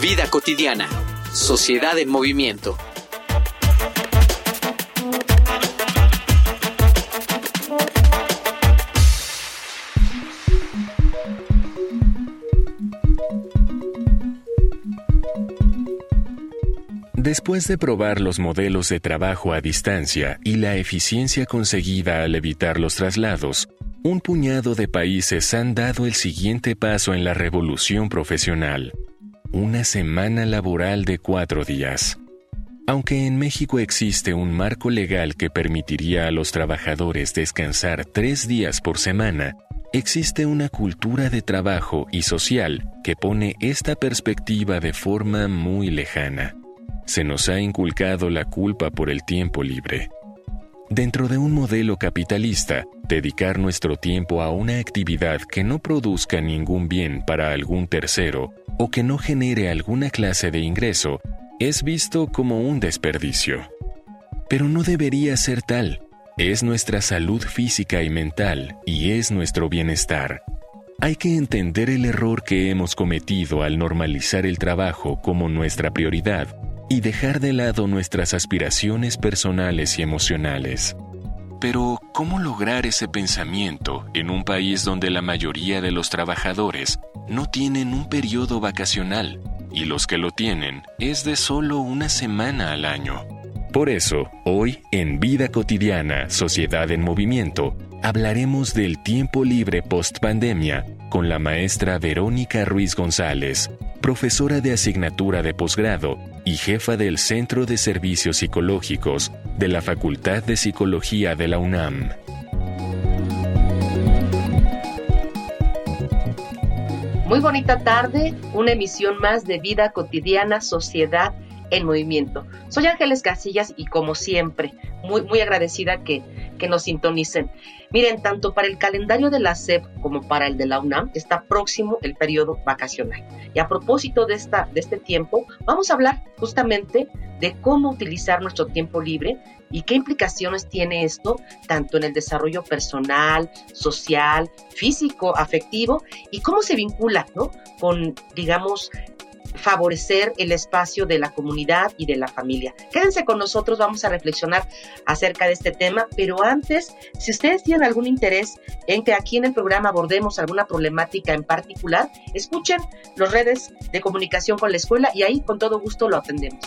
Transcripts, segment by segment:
Vida cotidiana. Sociedad en movimiento. Después de probar los modelos de trabajo a distancia y la eficiencia conseguida al evitar los traslados, un puñado de países han dado el siguiente paso en la revolución profesional una semana laboral de cuatro días. Aunque en México existe un marco legal que permitiría a los trabajadores descansar tres días por semana, existe una cultura de trabajo y social que pone esta perspectiva de forma muy lejana. Se nos ha inculcado la culpa por el tiempo libre. Dentro de un modelo capitalista, dedicar nuestro tiempo a una actividad que no produzca ningún bien para algún tercero o que no genere alguna clase de ingreso es visto como un desperdicio. Pero no debería ser tal. Es nuestra salud física y mental y es nuestro bienestar. Hay que entender el error que hemos cometido al normalizar el trabajo como nuestra prioridad y dejar de lado nuestras aspiraciones personales y emocionales. Pero, ¿cómo lograr ese pensamiento en un país donde la mayoría de los trabajadores no tienen un periodo vacacional y los que lo tienen es de solo una semana al año? Por eso, hoy en Vida Cotidiana, Sociedad en Movimiento, hablaremos del tiempo libre post pandemia con la maestra Verónica Ruiz González, profesora de asignatura de posgrado y jefa del Centro de Servicios Psicológicos de la Facultad de Psicología de la UNAM. Muy bonita tarde, una emisión más de Vida Cotidiana, Sociedad en Movimiento. Soy Ángeles Casillas y como siempre, muy, muy agradecida que, que nos sintonicen. Miren, tanto para el calendario de la SEP como para el de la UNAM está próximo el periodo vacacional. Y a propósito de, esta, de este tiempo, vamos a hablar justamente de cómo utilizar nuestro tiempo libre y qué implicaciones tiene esto tanto en el desarrollo personal, social, físico, afectivo y cómo se vincula ¿no? con, digamos, favorecer el espacio de la comunidad y de la familia. Quédense con nosotros, vamos a reflexionar acerca de este tema, pero antes, si ustedes tienen algún interés en que aquí en el programa abordemos alguna problemática en particular, escuchen las redes de comunicación con la escuela y ahí con todo gusto lo atendemos.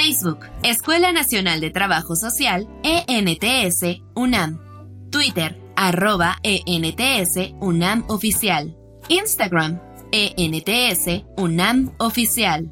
Facebook, Escuela Nacional de Trabajo Social, ENTS, UNAM. Twitter, arroba ENTS, UNAM Oficial. Instagram, ENTS, UNAM Oficial.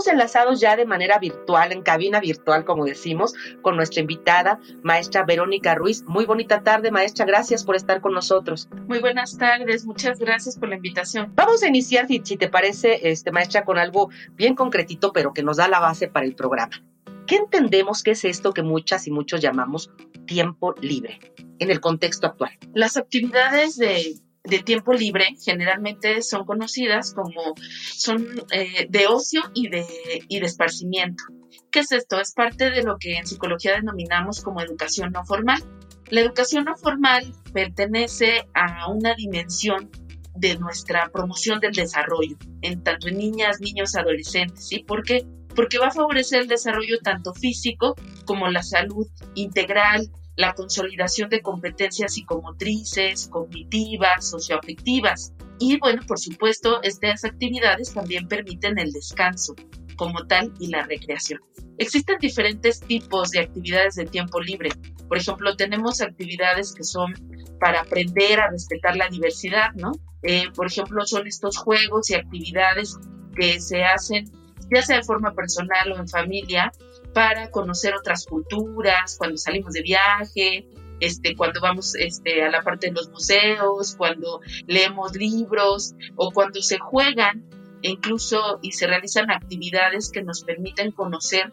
Estamos enlazados ya de manera virtual, en cabina virtual, como decimos, con nuestra invitada, maestra Verónica Ruiz. Muy bonita tarde, maestra. Gracias por estar con nosotros. Muy buenas tardes. Muchas gracias por la invitación. Vamos a iniciar, si, te parece, este, maestra, con algo bien concretito, pero que nos da la base para el programa. ¿Qué entendemos que es esto que muchas y muchos llamamos tiempo libre en el contexto actual? Las actividades de de tiempo libre generalmente son conocidas como son eh, de ocio y de, y de esparcimiento. ¿Qué es esto? Es parte de lo que en psicología denominamos como educación no formal. La educación no formal pertenece a una dimensión de nuestra promoción del desarrollo, en tanto en niñas, niños, adolescentes. ¿sí? ¿Por qué? Porque va a favorecer el desarrollo tanto físico como la salud integral, la consolidación de competencias psicomotrices, cognitivas, socioafectivas. Y bueno, por supuesto, estas actividades también permiten el descanso como tal y la recreación. Existen diferentes tipos de actividades de tiempo libre. Por ejemplo, tenemos actividades que son para aprender a respetar la diversidad, ¿no? Eh, por ejemplo, son estos juegos y actividades que se hacen ya sea de forma personal o en familia, para conocer otras culturas, cuando salimos de viaje, este, cuando vamos este, a la parte de los museos, cuando leemos libros o cuando se juegan incluso y se realizan actividades que nos permiten conocer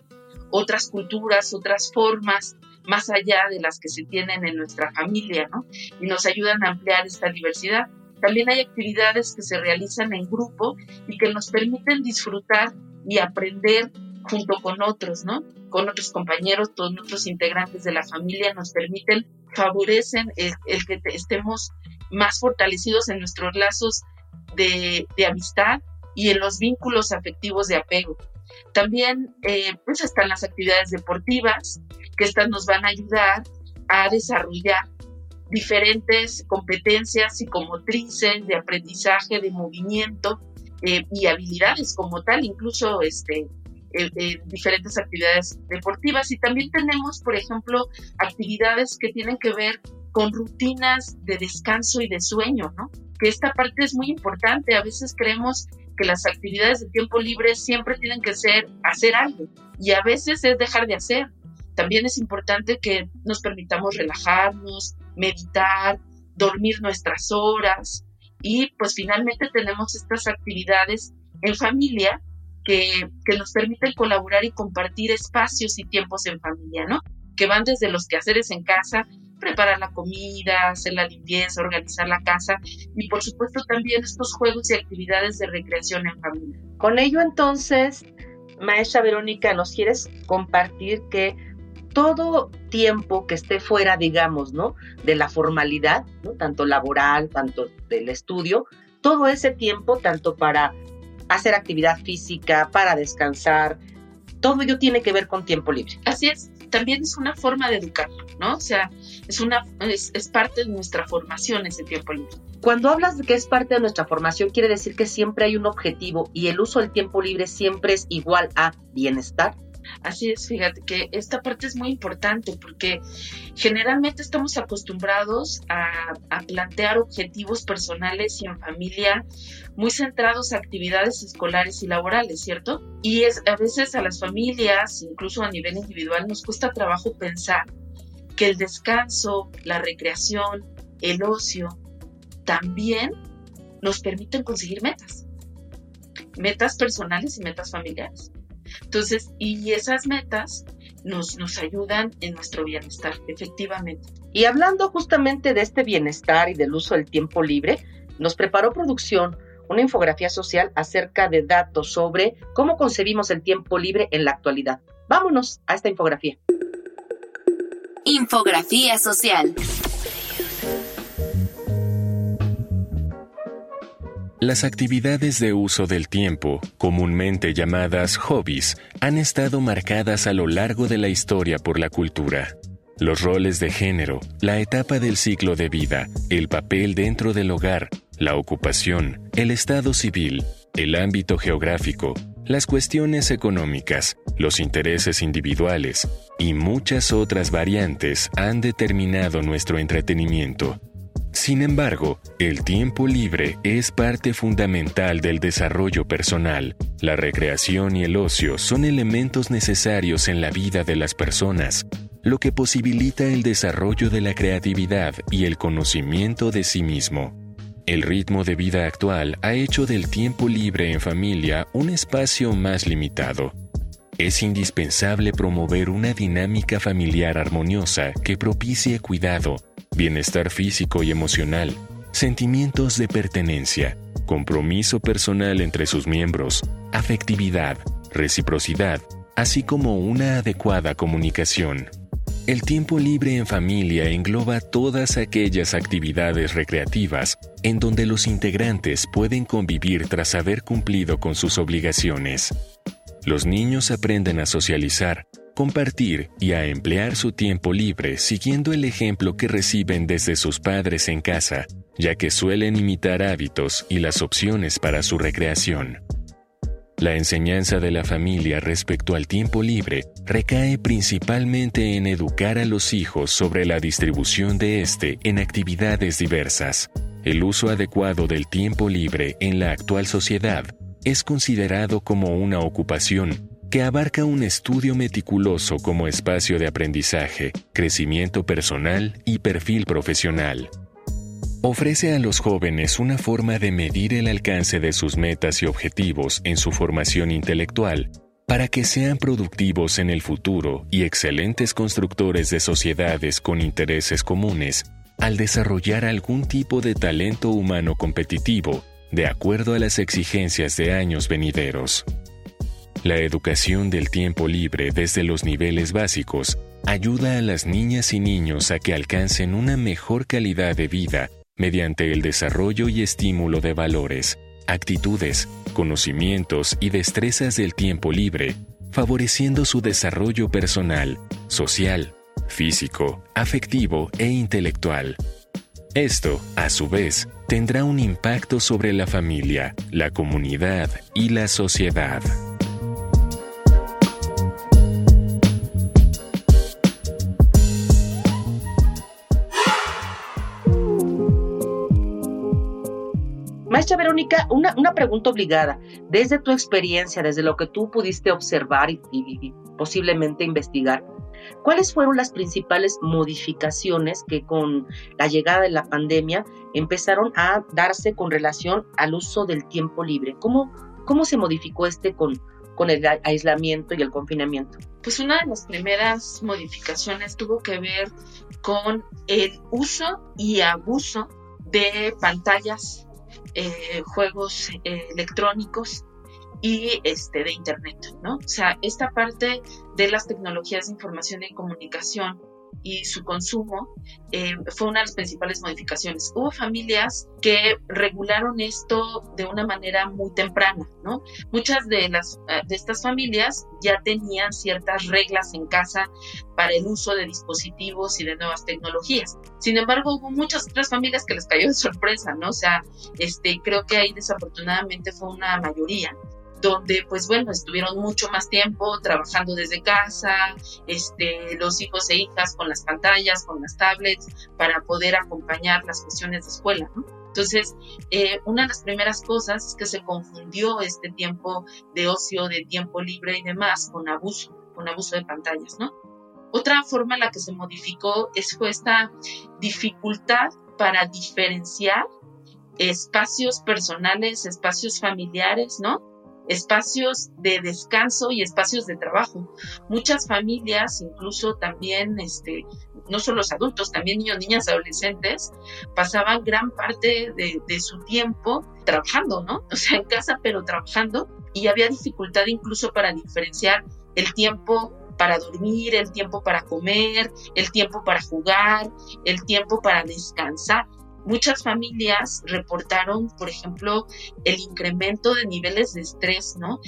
otras culturas, otras formas más allá de las que se tienen en nuestra familia, ¿no? Y nos ayudan a ampliar esta diversidad. También hay actividades que se realizan en grupo y que nos permiten disfrutar y aprender junto con otros, ¿no? Con otros compañeros, todos nuestros integrantes de la familia nos permiten, favorecen el, que estemos más fortalecidos en nuestros lazos de, amistad y en los vínculos afectivos de apego. También eh, pues están las actividades deportivas, que estas nos van a ayudar a desarrollar diferentes competencias psicomotrices de aprendizaje, de movimiento eh, y habilidades como tal, incluso este, diferentes actividades deportivas. Y también tenemos, por ejemplo, actividades que tienen que ver con rutinas de descanso y de sueño, ¿no? Que esta parte es muy importante. A veces creemos que las actividades de tiempo libre siempre tienen que ser hacer algo y a veces es dejar de hacer. También es importante que nos permitamos relajarnos, meditar, dormir nuestras horas y pues finalmente tenemos estas actividades en familia que, nos permiten colaborar y compartir espacios y tiempos en familia, ¿no? Que van desde los quehaceres en casa, preparar la comida, hacer la limpieza, organizar la casa y por supuesto también estos juegos y actividades de recreación en familia. Con ello entonces, maestra Verónica, ¿nos quieres compartir que todo tiempo que esté fuera, digamos, ¿no? De la formalidad, ¿no? Tanto laboral, tanto del estudio, todo ese tiempo, tanto para hacer actividad física, para descansar. Todo ello tiene que ver con tiempo libre. Así es, también es una forma de educar, ¿no? O sea, es, una, es, parte de nuestra formación ese tiempo libre. Cuando hablas de que es parte de nuestra formación, quiere decir que siempre hay un objetivo y el uso del tiempo libre siempre es igual a bienestar. Así es, fíjate que esta parte es muy importante porque generalmente estamos acostumbrados a, plantear objetivos personales y en familia muy centrados a actividades escolares y laborales, ¿cierto? Y es, a veces a las familias, incluso a nivel individual, nos cuesta trabajo pensar que el descanso, la recreación, el ocio, también nos permiten conseguir metas. Metas personales y metas familiares. Entonces, y esas metas nos, nos ayudan en nuestro bienestar, efectivamente. Y hablando justamente de este bienestar y del uso del tiempo libre, nos preparó producción una infografía social acerca de datos sobre cómo concebimos el tiempo libre en la actualidad. Vámonos a esta infografía. Infografía social. Las actividades de uso del tiempo, comúnmente llamadas hobbies, han estado marcadas a lo largo de la historia por la cultura. Los roles de género, la etapa del ciclo de vida, el papel dentro del hogar, la ocupación, el estado civil, el ámbito geográfico, las cuestiones económicas, los intereses individuales y muchas otras variantes han determinado nuestro entretenimiento, sin embargo, el tiempo libre es parte fundamental del desarrollo personal. La recreación y el ocio son elementos necesarios en la vida de las personas, lo que posibilita el desarrollo de la creatividad y el conocimiento de sí mismo. El ritmo de vida actual ha hecho del tiempo libre en familia un espacio más limitado. Es indispensable promover una dinámica familiar armoniosa que propicie cuidado, bienestar físico y emocional, sentimientos de pertenencia, compromiso personal entre sus miembros, afectividad, reciprocidad, así como una adecuada comunicación. El tiempo libre en familia engloba todas aquellas actividades recreativas en donde los integrantes pueden convivir tras haber cumplido con sus obligaciones. Los niños aprenden a socializar, compartir y a emplear su tiempo libre siguiendo el ejemplo que reciben desde sus padres en casa, ya que suelen imitar hábitos y las opciones para su recreación. La enseñanza de la familia respecto al tiempo libre recae principalmente en educar a los hijos sobre la distribución de este en actividades diversas. El uso adecuado del tiempo libre en la actual sociedad es considerado como una ocupación que abarca un estudio meticuloso como espacio de aprendizaje, crecimiento personal y perfil profesional. Ofrece a los jóvenes una forma de medir el alcance de sus metas y objetivos en su formación intelectual para que sean productivos en el futuro y excelentes constructores de sociedades con intereses comunes al desarrollar algún tipo de talento humano competitivo de acuerdo a las exigencias de años venideros. La educación del tiempo libre desde los niveles básicos ayuda a las niñas y niños a que alcancen una mejor calidad de vida mediante el desarrollo y estímulo de valores, actitudes, conocimientos y destrezas del tiempo libre, favoreciendo su desarrollo personal, social, físico, afectivo e intelectual. Esto, a su vez, tendrá un impacto sobre la familia, la comunidad y la sociedad. Maestra Verónica, una, una, pregunta obligada. Desde tu experiencia, desde lo que tú pudiste observar y, y, posiblemente investigar, ¿cuáles fueron las principales modificaciones que con la llegada de la pandemia empezaron a darse con relación al uso del tiempo libre? ¿Cómo, cómo se modificó este con, con el aislamiento y el confinamiento? Pues una de las primeras modificaciones tuvo que ver con el uso y abuso de pantallas eh, juegos eh, electrónicos y este de internet, ¿no? O sea, esta parte de las tecnologías de información y comunicación y su consumo eh, fue una de las principales modificaciones. Hubo familias que regularon esto de una manera muy temprana, ¿no? Muchas de, las, eh, de estas familias ya tenían ciertas reglas en casa para el uso de dispositivos y de nuevas tecnologías. Sin embargo, hubo muchas otras familias que les cayó de sorpresa, ¿no? O sea, este, creo que ahí desafortunadamente fue una mayoría donde pues bueno, estuvieron mucho más tiempo trabajando desde casa, este, los hijos e hijas con las pantallas, con las tablets, para poder acompañar las cuestiones de escuela, Entonces, eh, una de las primeras cosas es que se confundió este tiempo de ocio, de tiempo libre y demás con abuso, con abuso de pantallas, ¿no? Otra forma en la que se modificó es fue esta dificultad para diferenciar espacios personales, espacios familiares, ¿no? Espacios de descanso y espacios de trabajo. Muchas familias, incluso también, este, no solo los adultos, también niños, niñas, adolescentes, pasaban gran parte de, de su tiempo trabajando, ¿no? O sea, en casa, pero trabajando, y había dificultad incluso para diferenciar el tiempo para dormir, el tiempo para comer, el tiempo para jugar, el tiempo para descansar. Muchas familias reportaron, por ejemplo, el incremento de niveles de estrés, ¿no?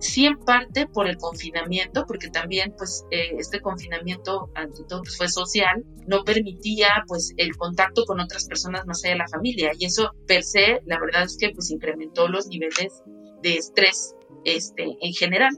sí en parte por el confinamiento, porque también pues eh, este confinamiento ante todo pues, fue social, no permitía pues el contacto con otras personas más allá de la familia y eso per se la verdad es que pues incrementó los niveles de estrés este en general,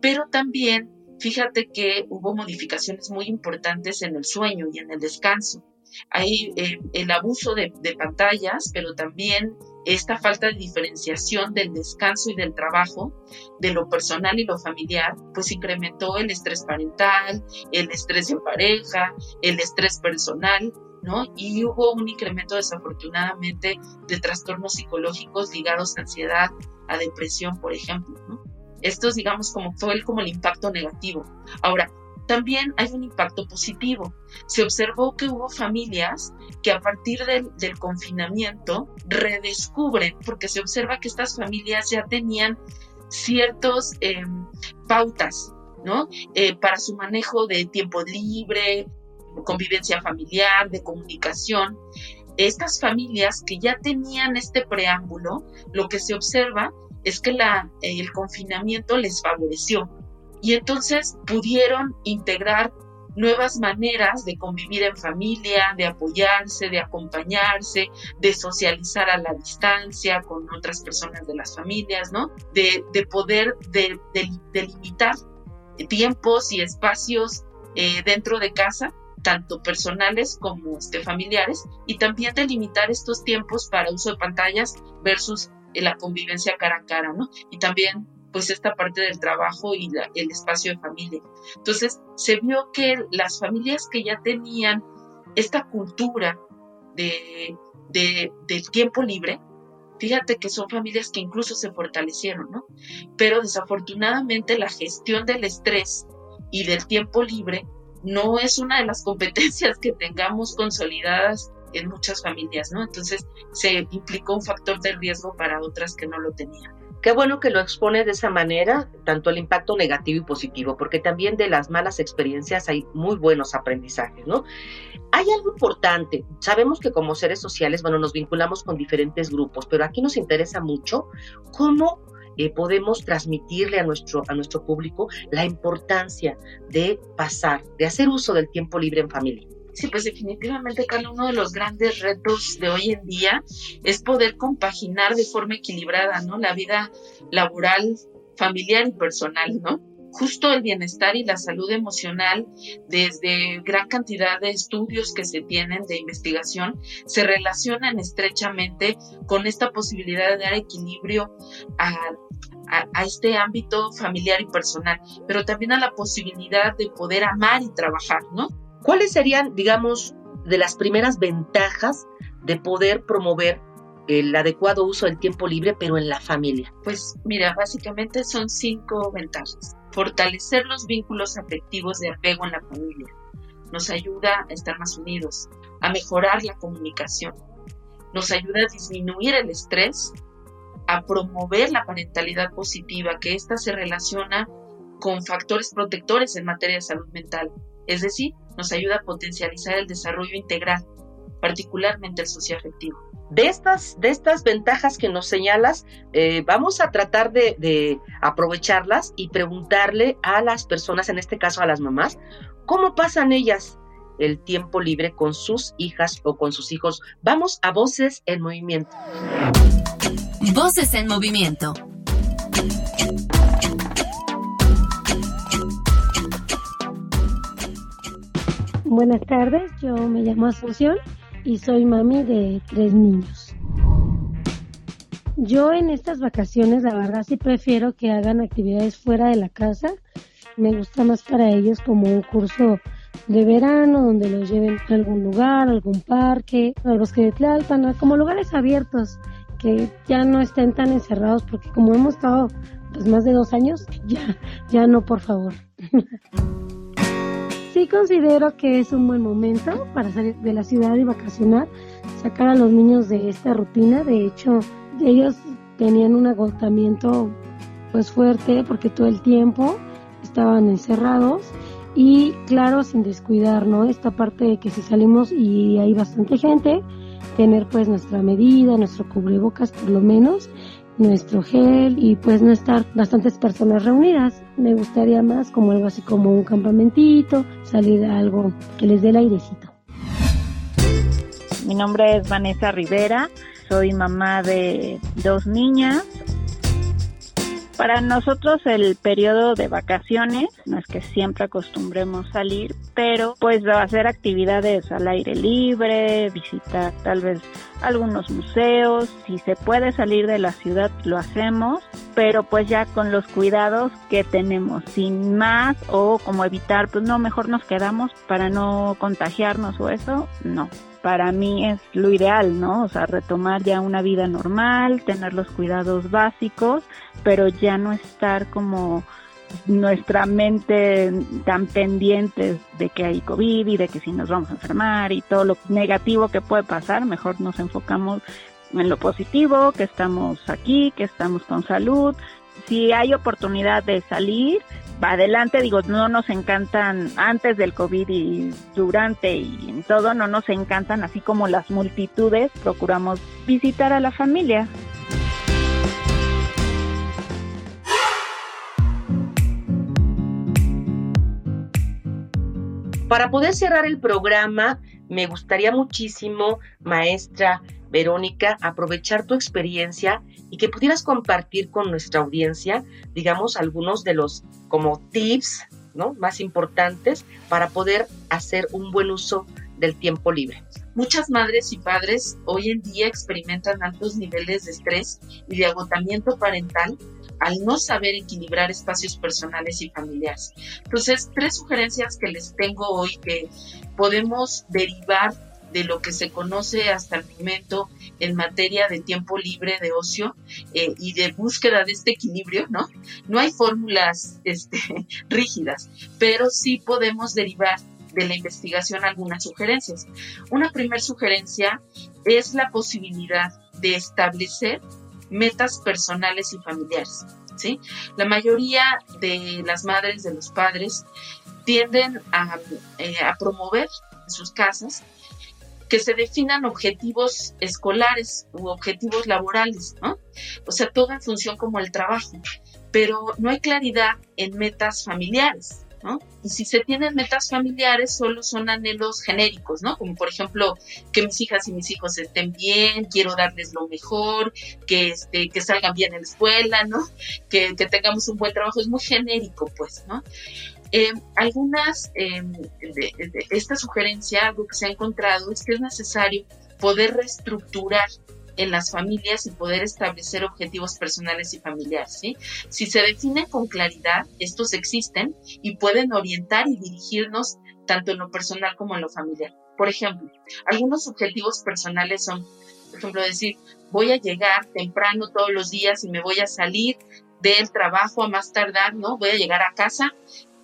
pero también fíjate que hubo modificaciones muy importantes en el sueño y en el descanso hay eh, el abuso de, pantallas, pero también esta falta de diferenciación del descanso y del trabajo, de lo personal y lo familiar, pues incrementó el estrés parental, el estrés en pareja, el estrés personal, ¿no? Y hubo un incremento desafortunadamente de trastornos psicológicos ligados a ansiedad, a depresión, por ejemplo, ¿no? Estos, digamos, como fue el, como el impacto negativo. Ahora, también hay un impacto positivo. Se observó que hubo familias que a partir del, confinamiento redescubren, porque se observa que estas familias ya tenían ciertas em, pautas, ¿no? Eh, para su manejo de tiempo libre, convivencia familiar, de comunicación. Estas familias que ya tenían este preámbulo, lo que se observa es que la, el confinamiento les favoreció y entonces pudieron integrar nuevas maneras de convivir en familia, de apoyarse, de acompañarse, de socializar a la distancia con otras personas de las familias, ¿no? De, poder delimitar tiempos y espacios eh, dentro de casa tanto personales como este, familiares, y también delimitar estos tiempos para uso de pantallas versus eh, la convivencia cara a cara, ¿no? Y también pues esta parte del trabajo y el espacio de familia. Entonces se vio que las familias que ya tenían esta cultura de, del tiempo libre, fíjate que son familias que incluso se fortalecieron, ¿no? Pero desafortunadamente la gestión del estrés y del tiempo libre no es una de las competencias que tengamos consolidadas en muchas familias, ¿no? Entonces se implicó un factor de riesgo para otras que no lo tenían. Qué bueno que lo expone de esa manera, tanto el impacto negativo y positivo, porque también de las malas experiencias hay muy buenos aprendizajes, ¿no? Hay algo importante, sabemos que como seres sociales, bueno, nos vinculamos con diferentes grupos, pero aquí nos interesa mucho cómo eh, podemos transmitirle a nuestro, a nuestro público la importancia de pasar, de hacer uso del tiempo libre en familia. Sí, pues definitivamente, cada uno de los grandes retos de hoy en día es poder compaginar de forma equilibrada, ¿no? La vida laboral, familiar y personal, ¿no? Justo el bienestar y la salud emocional, desde gran cantidad de estudios que se tienen de investigación, se relacionan estrechamente con esta posibilidad de dar equilibrio a, este ámbito familiar y personal, pero también a la posibilidad de poder amar y trabajar, ¿no? ¿Cuáles serían, digamos, de las primeras ventajas de poder promover el adecuado uso del tiempo libre, pero en la familia? Pues mira, básicamente son cinco ventajas. Fortalecer los vínculos afectivos de apego en la familia. Nos ayuda a estar más unidos, a mejorar la comunicación. Nos ayuda a disminuir el estrés, a promover la parentalidad positiva, que ésta se relaciona con factores protectores en materia de salud mental. Es decir, nos ayuda a potencializar el desarrollo integral, particularmente el socioafectivo. De estas, de estas ventajas que nos señalas, eh, vamos a tratar de, de, aprovecharlas y preguntarle a las personas, en este caso a las mamás, cómo pasan ellas el tiempo libre con sus hijas o con sus hijos. Vamos a Voces en Movimiento. Voces en Movimiento. Buenas tardes, yo me llamo Asunción y soy mami de tres niños. Yo en estas vacaciones, la verdad, sí prefiero que hagan actividades fuera de la casa. Me gusta más para ellos como un curso de verano donde los lleven a algún lugar, algún parque, al bosque de Tlalpan, como lugares abiertos que ya no estén tan encerrados porque como hemos estado pues más de dos años, ya, ya no, por favor. sí considero que es un buen momento para salir de la ciudad y vacacionar, sacar a los niños de esta rutina. De hecho, ellos tenían un agotamiento pues fuerte porque todo el tiempo estaban encerrados y claro, sin descuidar, ¿no? Esta parte de que si salimos y hay bastante gente, tener pues nuestra medida, nuestro cubrebocas por lo menos nuestro gel y pues no estar bastantes personas reunidas. Me gustaría más como algo así como un campamentito, salir a algo que les dé el airecito. Mi nombre es Vanessa Rivera, soy mamá de dos niñas, para nosotros el periodo de vacaciones, no es que siempre acostumbremos salir, pero pues hacer actividades al aire libre, visitar tal vez algunos museos, si se puede salir de la ciudad lo hacemos, pero pues ya con los cuidados que tenemos, sin más o como evitar, pues no, mejor nos quedamos para no contagiarnos o eso, no para mí es lo ideal, ¿no? O sea, retomar ya una vida normal, tener los cuidados básicos, pero ya no estar como nuestra mente tan pendientes de que hay COVID y de que si nos vamos a enfermar y todo lo negativo que puede pasar, mejor nos enfocamos en lo positivo, que estamos aquí, que estamos con salud. Si hay oportunidad de salir, adelante, digo, no nos encantan antes del COVID y durante y en todo, no nos encantan así como las multitudes, procuramos visitar a la familia. Para poder cerrar el programa, me gustaría muchísimo, maestra Verónica, aprovechar tu experiencia y que pudieras compartir con nuestra audiencia, digamos, algunos de los como tips ¿no? más importantes para poder hacer un buen uso del tiempo libre. Muchas madres y padres hoy en día experimentan altos niveles de estrés y de agotamiento parental al no saber equilibrar espacios personales y familiares. Entonces, tres sugerencias que les tengo hoy que podemos derivar de lo que se conoce hasta el momento en materia de tiempo libre, de ocio eh, y de búsqueda de este equilibrio, ¿no? No hay fórmulas este, rígidas, pero sí podemos derivar de la investigación algunas sugerencias. Una primera sugerencia es la posibilidad de establecer metas personales y familiares. ¿sí? La mayoría de las madres, de los padres, tienden a, eh, a promover en sus casas que se definan objetivos escolares u objetivos laborales, ¿no? O sea, todo en función como el trabajo, pero no hay claridad en metas familiares. Y si se tienen metas familiares, solo son anhelos genéricos, ¿no? Como por ejemplo, que mis hijas y mis hijos estén bien, quiero darles lo mejor, que, este, que salgan bien en la escuela, ¿no? Que, tengamos un buen trabajo, es muy genérico, pues, ¿no? Eh, algunas em, de, esta sugerencia, algo que se ha encontrado es que es necesario poder reestructurar en las familias y poder establecer objetivos personales y familiares. ¿sí? Si se definen con claridad, estos existen y pueden orientar y dirigirnos tanto en lo personal como en lo familiar. Por ejemplo, algunos objetivos personales son, por ejemplo, decir, voy a llegar temprano todos los días y me voy a salir del trabajo a más tardar, ¿no? Voy a llegar a casa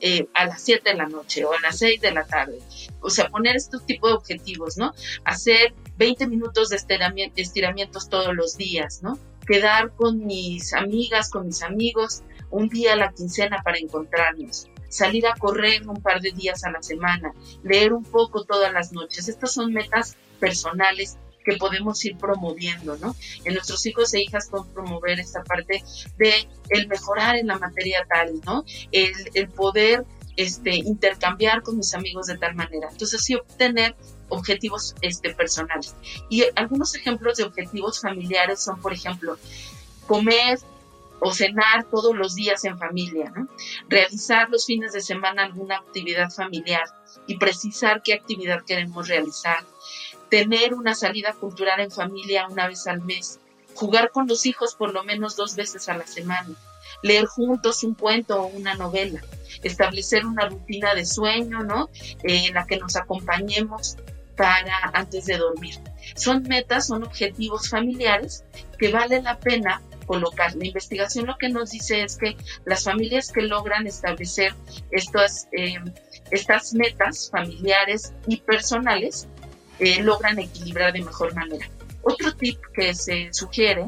eh, a las 7 de la noche o a las 6 de la tarde. O sea, poner estos tipos de objetivos, ¿no? Hacer 20 minutos de estiramientos todos los días, ¿no? Quedar con mis amigas, con mis amigos, un día a la quincena para encontrarnos, salir a correr un par de días a la semana, leer un poco todas las noches. Estas son metas personales que podemos ir promoviendo, ¿no? En nuestros hijos e hijas podemos promover esta parte de el mejorar en la materia tal, ¿no? El, el poder este, intercambiar con mis amigos de tal manera. Entonces, sí, obtener objetivos este, personales. Y algunos ejemplos de objetivos familiares son, por ejemplo, comer o cenar todos los días en familia, ¿no? realizar los fines de semana alguna actividad familiar y precisar qué actividad queremos realizar, tener una salida cultural en familia una vez al mes, jugar con los hijos por lo menos dos veces a la semana, leer juntos un cuento o una novela, establecer una rutina de sueño, ¿no? Eh, en la que nos acompañemos para antes de dormir. Son metas, son objetivos familiares que vale la pena colocar. La investigación lo que nos dice es que las familias que logran establecer estas, eh, estas metas familiares y personales eh, logran equilibrar de mejor manera. Otro tip que se sugiere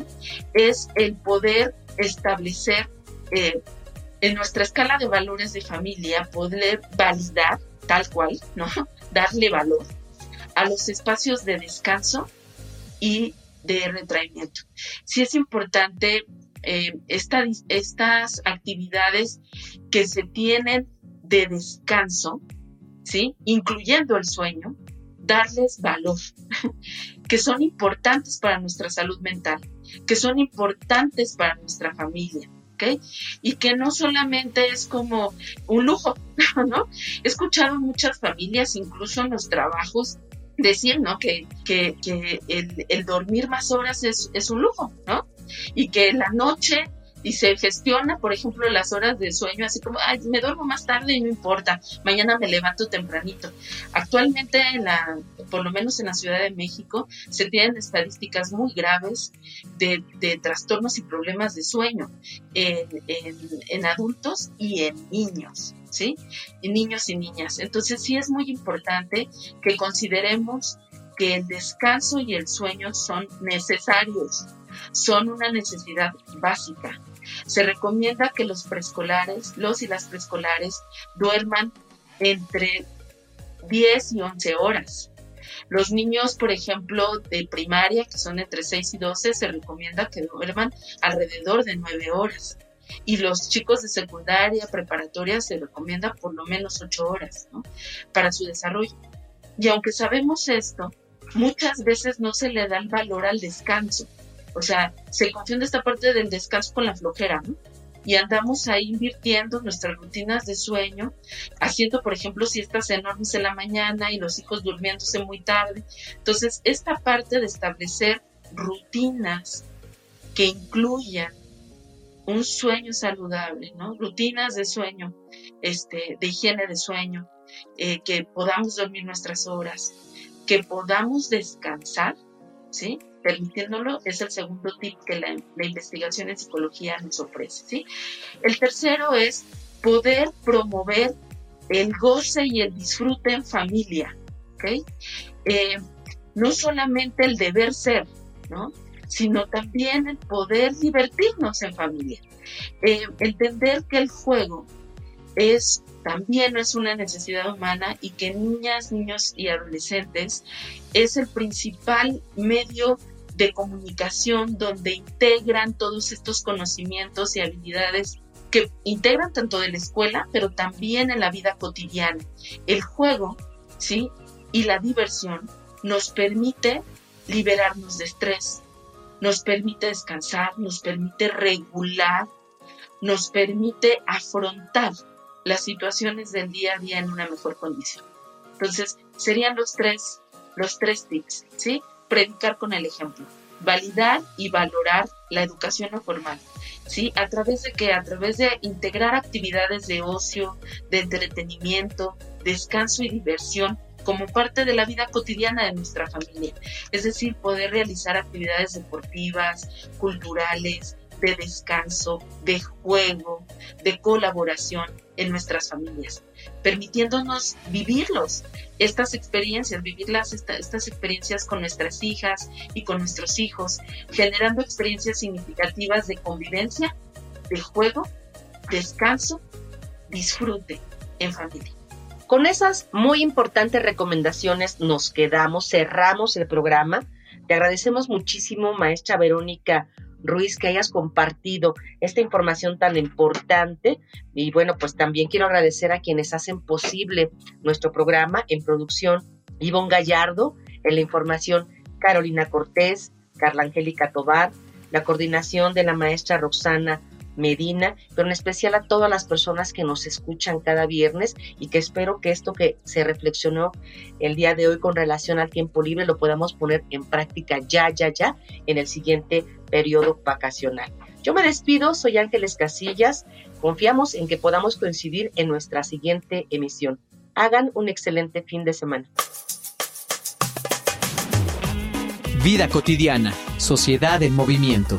es el poder establecer eh, en nuestra escala de valores de familia, poder validar tal cual, ¿no? Darle valor a los espacios de descanso y de retraimiento. Sí es importante eh, estas actividades que se tienen de descanso, ¿sí? incluyendo el sueño, darles valor, que son importantes para nuestra salud mental, que son importantes para nuestra familia. ¿ok? Y que no solamente es como un lujo, ¿no? He escuchado muchas familias, incluso en los trabajos, decir, ¿no? Que, que, que el, el, dormir más horas es, es un lujo, ¿no? Y que la noche y se gestiona, por ejemplo, las horas de sueño, así como, ay, me duermo más tarde y no importa, mañana me levanto tempranito. Actualmente, en la, por lo menos en la Ciudad de México, se tienen estadísticas muy graves de, trastornos y problemas de sueño en, en, en adultos y en niños. ¿Sí? En niños y niñas. Entonces sí es muy importante que consideremos que el descanso y el sueño son necesarios, son una necesidad básica. Se recomienda que los preescolares, los y las preescolares, duerman entre 10 y 11 horas. Los niños, por ejemplo, de primaria, que son entre 6 y 12, se recomienda que duerman alrededor de 9 horas. Y los chicos de secundaria, preparatoria, se recomienda por lo menos ocho horas ¿no? para su desarrollo. Y aunque sabemos esto, muchas veces no se le da el valor al descanso. O sea, se confunde esta parte del descanso con la flojera, ¿no? y andamos ahí invirtiendo nuestras rutinas de sueño, haciendo, por ejemplo, siestas enormes en la mañana y los hijos durmiéndose muy tarde. Entonces, esta parte de establecer rutinas que incluyan un sueño saludable, ¿no? Rutinas de sueño, este, de higiene de sueño, eh, que podamos dormir nuestras horas, que podamos descansar, permitiéndolo, es el segundo tip que la, investigación en psicología nos ofrece. ¿sí? El tercero es poder promover el goce y el disfrute en familia. Eh, no solamente el deber ser, ¿no? sino también el poder divertirnos en familia. Eh, entender que el juego es también es una necesidad humana y que niñas, niños y adolescentes es el principal medio de comunicación donde integran todos estos conocimientos y habilidades que integran tanto de la escuela, pero también en la vida cotidiana. El juego, ¿sí? Y la diversión nos permite liberarnos de estrés, nos permite descansar, nos permite regular, nos permite afrontar las situaciones del día a día en una mejor condición. Entonces, serían los tres, los tres tips, ¿sí? predicar con el ejemplo, validar y valorar la educación no formal. ¿Sí? A través de que, a través de integrar actividades de ocio, de entretenimiento, descanso y diversión como parte de la vida cotidiana de nuestra familia. Es decir, poder realizar actividades deportivas, culturales, de descanso, de juego, de colaboración en nuestras familias, permitiéndonos vivirlos, estas experiencias, vivirlas, estas experiencias con nuestras hijas y con nuestros hijos, generando experiencias significativas de convivencia, de juego, descanso, disfrute en familia. Con esas muy importantes recomendaciones nos quedamos, cerramos el programa. Te agradecemos muchísimo, maestra Verónica Ruiz, que hayas compartido esta información tan importante. Y bueno, pues también quiero agradecer a quienes hacen posible nuestro programa en producción, Ivonne Gallardo, en la información, Carolina Cortés, Carla Angélica Tobar, la coordinación de la maestra Roxana Medina, pero en especial a todas las personas que nos escuchan cada viernes y que espero que esto que se reflexionó el día de hoy con relación al tiempo libre lo podamos poner en práctica ya, ya, ya en el siguiente periodo vacacional. Yo me despido, soy Ángeles Casillas, confiamos en que podamos coincidir en nuestra siguiente emisión. Hagan un excelente fin de semana. Vida cotidiana, sociedad en movimiento.